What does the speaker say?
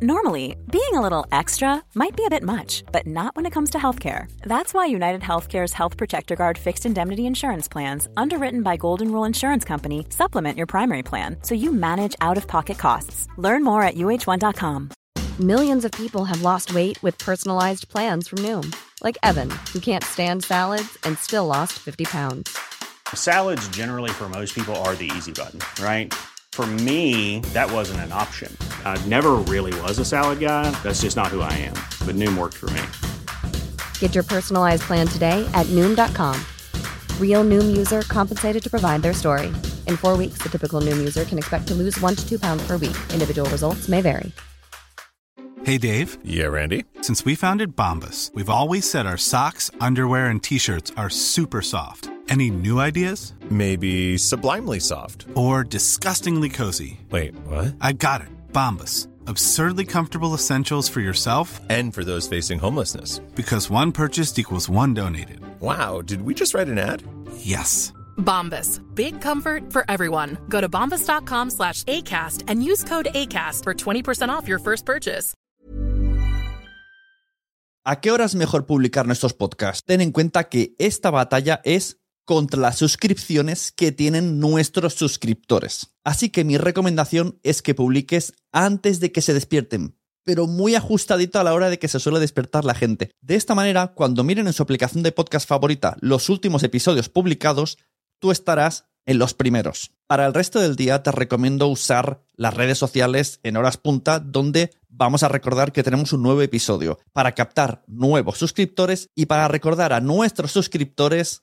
Normally, being a little extra might be a bit much, but not when it comes to healthcare. That's why United Healthcare's Health Protector Guard fixed indemnity insurance plans, underwritten by Golden Rule Insurance Company, supplement your primary plan so you manage out of pocket costs. Learn more at uh1.com. Millions of people have lost weight with personalized plans from Noom, like Evan, who can't stand salads and still lost 50 pounds. Salads, generally, for most people, are the easy button, right? For me, that wasn't an option. I never really was a salad guy. That's just not who I am. But Noom worked for me. Get your personalized plan today at Noom.com. Real Noom user compensated to provide their story. In four weeks, the typical Noom user can expect to lose one to two pounds per week. Individual results may vary. Hey, Dave. Yeah, Randy. Since we founded Bombas, we've always said our socks, underwear, and t shirts are super soft. Any new ideas? Maybe sublimely soft. Or disgustingly cozy. Wait, what? I got it. Bombas. Absurdly comfortable essentials for yourself And for those facing homelessness. because one purchased equals one donated. Wow, did we just write an ad? Yes. Bombas. Big comfort for everyone. Go to bombas.com slash ACAST and use code ACAST for 20% off your first purchase. ¿A qué hora es mejor publicar nuestros podcasts? Ten en cuenta que esta batalla es contra las suscripciones que tienen nuestros suscriptores. Así que mi recomendación es que publiques antes de que se despierten, pero muy ajustadito a la hora de que se suele despertar la gente. De esta manera, cuando miren en su aplicación de podcast favorita los últimos episodios publicados, tú estarás en los primeros. Para el resto del día te recomiendo usar las redes sociales en horas punta donde vamos a recordar que tenemos un nuevo episodio para captar nuevos suscriptores y para recordar a nuestros suscriptores